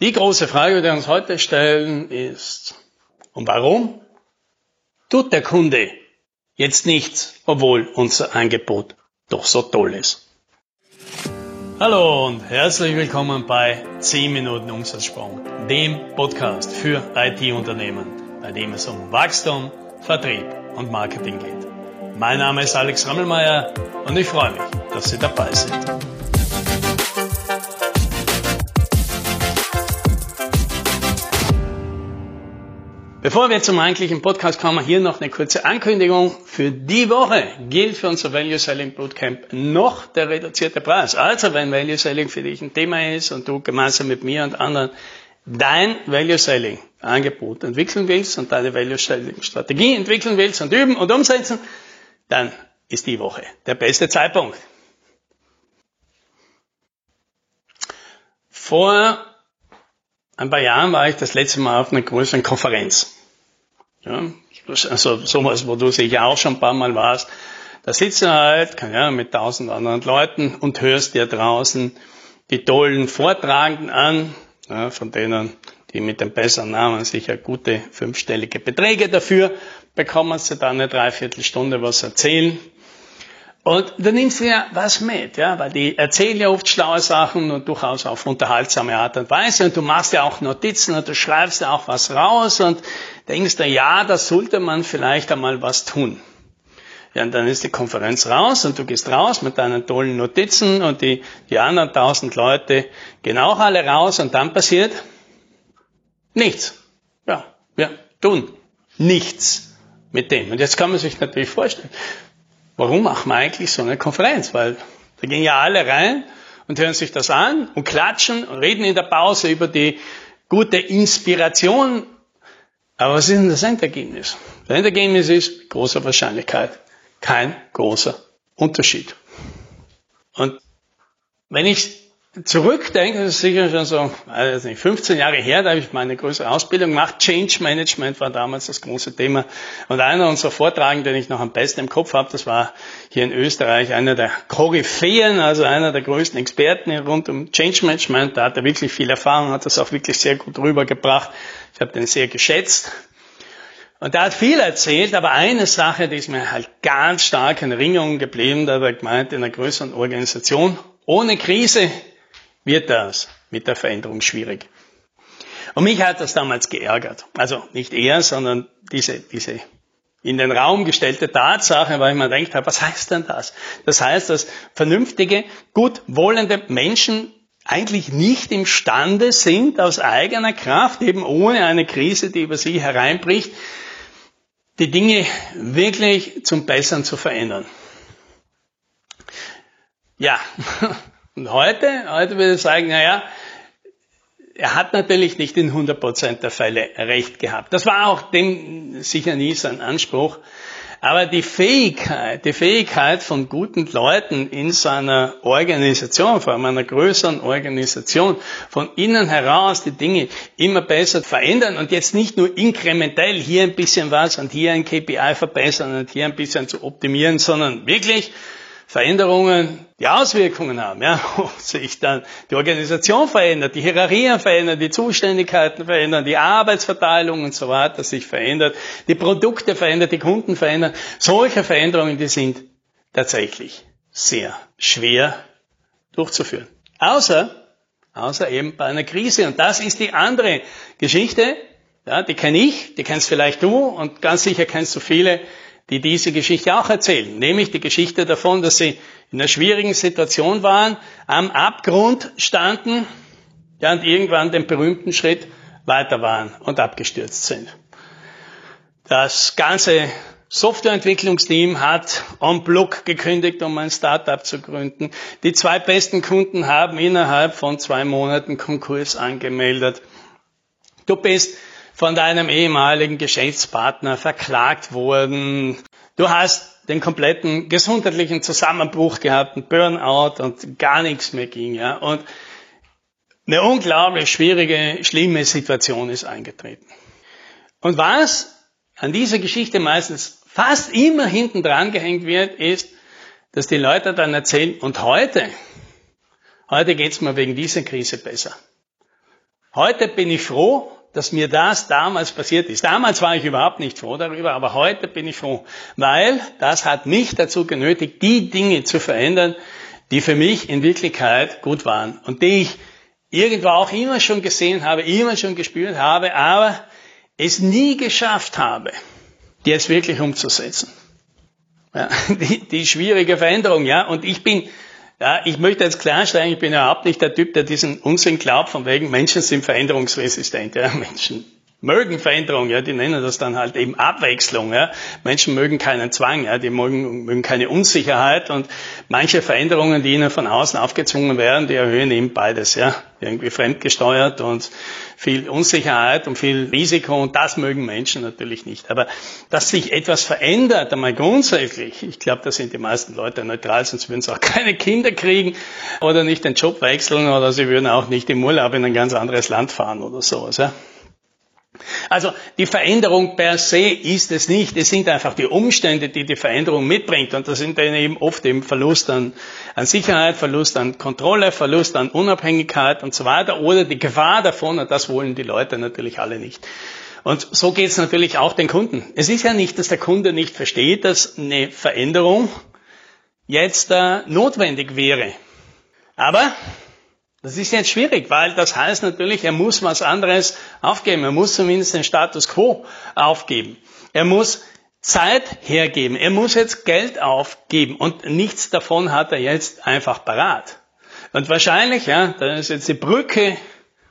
Die große Frage, die wir uns heute stellen, ist, und warum tut der Kunde jetzt nichts, obwohl unser Angebot doch so toll ist? Hallo und herzlich willkommen bei 10 Minuten Umsatzsprung, dem Podcast für IT-Unternehmen, bei dem es um Wachstum, Vertrieb und Marketing geht. Mein Name ist Alex Rammelmeier und ich freue mich, dass Sie dabei sind. Bevor wir zum eigentlichen Podcast kommen, hier noch eine kurze Ankündigung. Für die Woche gilt für unser Value Selling Bootcamp noch der reduzierte Preis. Also wenn Value Selling für dich ein Thema ist und du gemeinsam mit mir und anderen dein Value Selling Angebot entwickeln willst und deine Value Selling Strategie entwickeln willst und üben und umsetzen, dann ist die Woche der beste Zeitpunkt. Vor ein paar Jahren war ich das letzte Mal auf einer größeren Konferenz. Ja, also sowas, wo du sicher auch schon ein paar Mal warst. Da sitzt du halt ja, mit tausend anderen Leuten und hörst dir draußen die tollen Vortragenden an, ja, von denen, die mit dem besseren Namen sicher gute fünfstellige Beträge dafür bekommen, sie dann eine Dreiviertelstunde was erzählen. Und da nimmst du ja was mit, ja, weil die erzählen ja oft schlaue Sachen und durchaus auf unterhaltsame Art und Weise und du machst ja auch Notizen und du schreibst ja auch was raus und denkst dir, ja, da sollte man vielleicht einmal was tun. Ja, und dann ist die Konferenz raus und du gehst raus mit deinen tollen Notizen und die, die anderen tausend Leute gehen auch alle raus und dann passiert nichts. Ja, wir tun nichts mit dem. Und jetzt kann man sich natürlich vorstellen, warum machen wir eigentlich so eine Konferenz? Weil da gehen ja alle rein und hören sich das an und klatschen und reden in der Pause über die gute Inspiration. Aber was ist denn das Endergebnis? Das Endergebnis ist großer Wahrscheinlichkeit kein großer Unterschied. Und wenn ich zurückdenke, das ist sicher schon so, weiß nicht, 15 Jahre her, da habe ich meine größere Ausbildung gemacht. Change Management war damals das große Thema. Und einer unserer Vortragenden, den ich noch am besten im Kopf habe, das war hier in Österreich einer der Koryphäen, also einer der größten Experten rund um Change Management. Da hat er wirklich viel Erfahrung, hat das auch wirklich sehr gut rübergebracht. Ich habe den sehr geschätzt. Und er hat viel erzählt, aber eine Sache, die ist mir halt ganz stark in Erinnerung geblieben, da hat er gemeint, in einer größeren Organisation, ohne Krise wird das mit der Veränderung schwierig. Und mich hat das damals geärgert. Also nicht er, sondern diese, diese in den Raum gestellte Tatsache, weil ich mir gedacht habe, was heißt denn das? Das heißt, dass vernünftige, gut wollende Menschen eigentlich nicht imstande sind, aus eigener Kraft, eben ohne eine Krise, die über sie hereinbricht, die Dinge wirklich zum Besseren zu verändern. Ja, und heute, heute würde ich sagen, naja, er hat natürlich nicht in 100% der Fälle recht gehabt. Das war auch dem sicher nie sein Anspruch. Aber die Fähigkeit, die Fähigkeit von guten Leuten in seiner Organisation, vor allem einer größeren Organisation, von innen heraus die Dinge immer besser verändern und jetzt nicht nur inkrementell hier ein bisschen was und hier ein KPI verbessern und hier ein bisschen zu optimieren, sondern wirklich Veränderungen, die Auswirkungen haben, ja, wo sich dann die Organisation verändert, die Hierarchien verändern, die Zuständigkeiten verändern, die Arbeitsverteilung und so weiter sich verändert, die Produkte verändern, die Kunden verändern. Solche Veränderungen, die sind tatsächlich sehr schwer durchzuführen. Außer, außer eben bei einer Krise. Und das ist die andere Geschichte, ja, die kenne ich, die kennst vielleicht du und ganz sicher kennst du viele, die diese Geschichte auch erzählen, nämlich die Geschichte davon, dass sie in einer schwierigen Situation waren, am Abgrund standen ja, und irgendwann den berühmten Schritt weiter waren und abgestürzt sind. Das ganze Softwareentwicklungsteam hat on block gekündigt, um ein Startup zu gründen. Die zwei besten Kunden haben innerhalb von zwei Monaten Konkurs angemeldet. Du bist von deinem ehemaligen Geschäftspartner verklagt worden. Du hast den kompletten gesundheitlichen Zusammenbruch gehabt, einen Burnout und gar nichts mehr ging, ja. Und eine unglaublich schwierige, schlimme Situation ist eingetreten. Und was an dieser Geschichte meistens fast immer hinten dran gehängt wird, ist, dass die Leute dann erzählen, und heute, heute geht's mir wegen dieser Krise besser. Heute bin ich froh, dass mir das damals passiert ist. Damals war ich überhaupt nicht froh darüber, aber heute bin ich froh, weil das hat mich dazu genötigt, die Dinge zu verändern, die für mich in Wirklichkeit gut waren und die ich irgendwo auch immer schon gesehen habe, immer schon gespürt habe, aber es nie geschafft habe, die jetzt wirklich umzusetzen. Ja, die, die schwierige Veränderung, ja. Und ich bin, ja, ich möchte jetzt klarstellen, ich bin überhaupt nicht der Typ, der diesen Unsinn glaubt, von wegen Menschen sind veränderungsresistent. Ja. Menschen mögen Veränderung, ja, die nennen das dann halt eben Abwechslung. Ja. Menschen mögen keinen Zwang, ja, die mögen, mögen keine Unsicherheit und manche Veränderungen, die ihnen von außen aufgezwungen werden, die erhöhen eben beides, ja, irgendwie fremdgesteuert und viel Unsicherheit und viel Risiko und das mögen Menschen natürlich nicht. Aber dass sich etwas verändert, einmal grundsätzlich, ich glaube, da sind die meisten Leute neutral, sonst würden sie auch keine Kinder kriegen oder nicht den Job wechseln oder sie würden auch nicht im Urlaub in ein ganz anderes Land fahren oder sowas. Ja. Also die Veränderung per se ist es nicht. Es sind einfach die Umstände, die die Veränderung mitbringt. Und das sind dann eben oft eben Verlust an, an Sicherheit, Verlust an Kontrolle, Verlust an Unabhängigkeit und so weiter. Oder die Gefahr davon. Und das wollen die Leute natürlich alle nicht. Und so geht es natürlich auch den Kunden. Es ist ja nicht, dass der Kunde nicht versteht, dass eine Veränderung jetzt äh, notwendig wäre. Aber das ist jetzt schwierig, weil das heißt natürlich, er muss was anderes aufgeben. Er muss zumindest den Status quo aufgeben. Er muss Zeit hergeben. Er muss jetzt Geld aufgeben und nichts davon hat er jetzt einfach parat. Und wahrscheinlich, ja, da ist jetzt die Brücke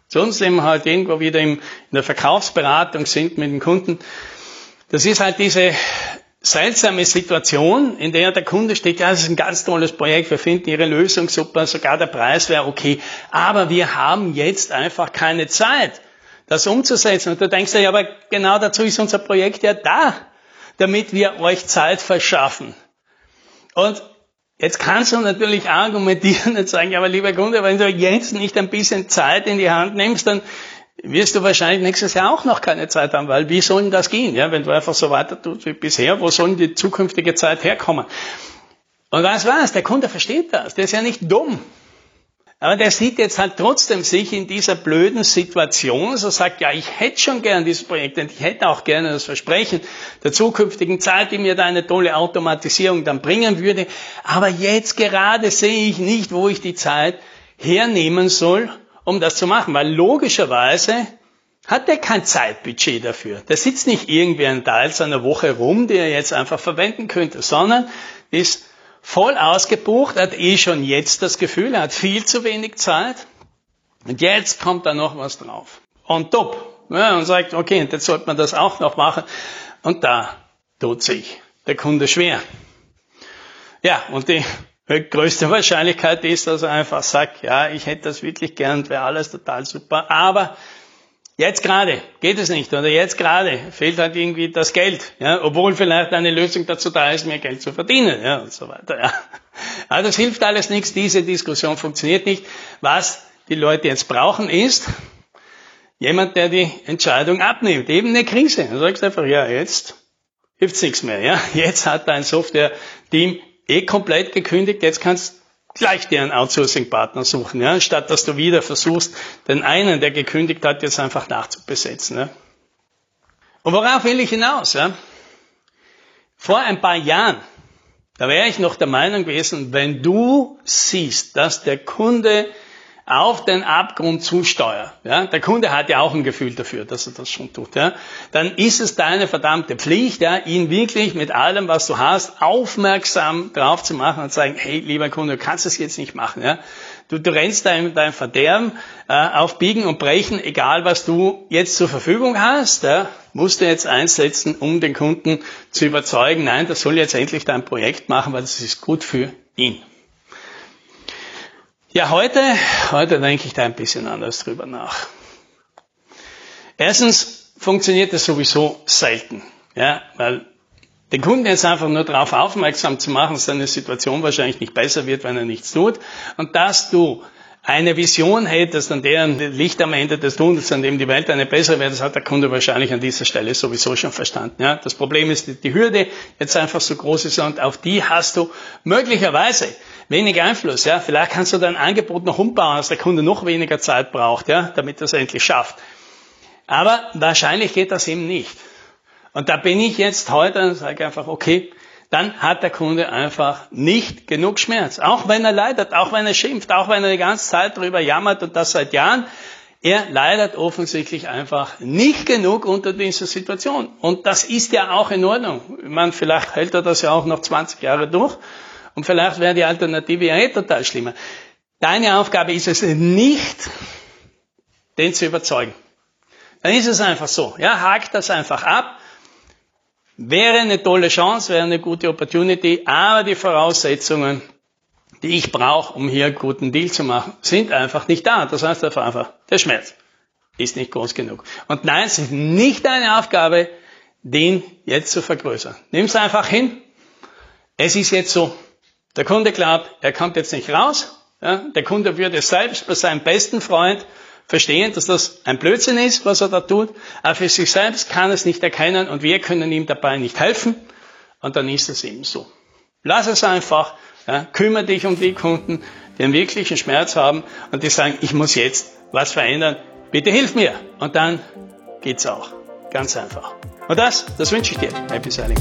zu uns, wir halt irgendwo wieder in der Verkaufsberatung sind mit den Kunden. Das ist halt diese seltsame Situation, in der der Kunde steht, ja, das ist ein ganz tolles Projekt, wir finden Ihre Lösung super, sogar der Preis wäre okay, aber wir haben jetzt einfach keine Zeit, das umzusetzen. Und du denkst dir, ja, aber genau dazu ist unser Projekt ja da, damit wir euch Zeit verschaffen. Und jetzt kannst du natürlich argumentieren und sagen, ja, aber lieber Kunde, wenn du jetzt nicht ein bisschen Zeit in die Hand nimmst, dann wirst du wahrscheinlich nächstes Jahr auch noch keine Zeit haben, weil wie soll denn das gehen? Ja, wenn du einfach so weiter tust wie bisher, wo soll denn die zukünftige Zeit herkommen? Und was war's? Der Kunde versteht das. Der ist ja nicht dumm. Aber der sieht jetzt halt trotzdem sich in dieser blöden Situation, so sagt, ja, ich hätte schon gern dieses Projekt und ich hätte auch gerne das Versprechen der zukünftigen Zeit, die mir da eine tolle Automatisierung dann bringen würde. Aber jetzt gerade sehe ich nicht, wo ich die Zeit hernehmen soll, um das zu machen, weil logischerweise hat er kein Zeitbudget dafür. Der sitzt nicht irgendwie einen Teil seiner Woche rum, die er jetzt einfach verwenden könnte, sondern ist voll ausgebucht, hat eh schon jetzt das Gefühl, er hat viel zu wenig Zeit und jetzt kommt da noch was drauf. On top. Ja, und sagt, okay, jetzt sollte man das auch noch machen. Und da tut sich der Kunde schwer. Ja, und die größte Wahrscheinlichkeit ist, dass er einfach sagt, ja, ich hätte das wirklich gern, wäre alles total super, aber jetzt gerade geht es nicht oder jetzt gerade fehlt halt irgendwie das Geld, ja, obwohl vielleicht eine Lösung dazu da ist, mehr Geld zu verdienen, ja, und so weiter, ja. Aber das hilft alles nichts, diese Diskussion funktioniert nicht. Was die Leute jetzt brauchen ist, jemand, der die Entscheidung abnimmt, eben eine Krise. Du sagst einfach, ja, jetzt hilft's nichts mehr, ja. Jetzt hat dein Software-Team eh komplett gekündigt, jetzt kannst gleich dir einen Outsourcing-Partner suchen, ja, statt dass du wieder versuchst, den einen, der gekündigt hat, jetzt einfach nachzubesetzen. Ja. Und worauf will ich hinaus? Ja? Vor ein paar Jahren, da wäre ich noch der Meinung gewesen, wenn du siehst, dass der Kunde auf den Abgrund zusteuert, ja, der Kunde hat ja auch ein Gefühl dafür, dass er das schon tut, ja, dann ist es deine verdammte Pflicht, ja, ihn wirklich mit allem, was du hast, aufmerksam drauf zu machen und zu sagen, hey, lieber Kunde, du kannst das jetzt nicht machen, ja. Du, du rennst dein, dein Verderben äh, auf Biegen und Brechen, egal was du jetzt zur Verfügung hast, ja, musst du jetzt einsetzen, um den Kunden zu überzeugen, nein, das soll jetzt endlich dein Projekt machen, weil das ist gut für ihn. Ja, heute, heute denke ich da ein bisschen anders drüber nach. Erstens funktioniert das sowieso selten, ja, weil den Kunden jetzt einfach nur darauf aufmerksam zu machen, dass seine Situation wahrscheinlich nicht besser wird, wenn er nichts tut, und dass du eine Vision hättest, an deren Licht am Ende des Tunnels, an dem die Welt eine bessere wird, das hat der Kunde wahrscheinlich an dieser Stelle sowieso schon verstanden. Ja, das Problem ist, die Hürde jetzt einfach so groß ist und auf die hast du möglicherweise wenig Einfluss. Ja, vielleicht kannst du dein Angebot noch umbauen, dass der Kunde noch weniger Zeit braucht, ja, damit er es endlich schafft. Aber wahrscheinlich geht das eben nicht. Und da bin ich jetzt heute und sage einfach, okay, dann hat der Kunde einfach nicht genug Schmerz. Auch wenn er leidet, auch wenn er schimpft, auch wenn er die ganze Zeit darüber jammert und das seit Jahren. Er leidet offensichtlich einfach nicht genug unter dieser Situation. Und das ist ja auch in Ordnung. Meine, vielleicht hält er das ja auch noch 20 Jahre durch. Und vielleicht wäre die Alternative ja eh total schlimmer. Deine Aufgabe ist es nicht, den zu überzeugen. Dann ist es einfach so. Ja, hakt das einfach ab Wäre eine tolle Chance, wäre eine gute Opportunity, aber die Voraussetzungen, die ich brauche, um hier einen guten Deal zu machen, sind einfach nicht da. Das heißt einfach, der Schmerz ist nicht groß genug. Und nein, es ist nicht deine Aufgabe, den jetzt zu vergrößern. Nimm es einfach hin. Es ist jetzt so. Der Kunde glaubt, er kommt jetzt nicht raus. Ja, der Kunde würde selbst bei seinem besten Freund verstehen, dass das ein Blödsinn ist, was er da tut, aber für sich selbst kann es nicht erkennen und wir können ihm dabei nicht helfen und dann ist es eben so. Lass es einfach, ja, kümmere dich um die Kunden, die einen wirklichen Schmerz haben und die sagen, ich muss jetzt was verändern, bitte hilf mir und dann geht's auch. Ganz einfach. Und das, das wünsche ich dir. Happy Selling.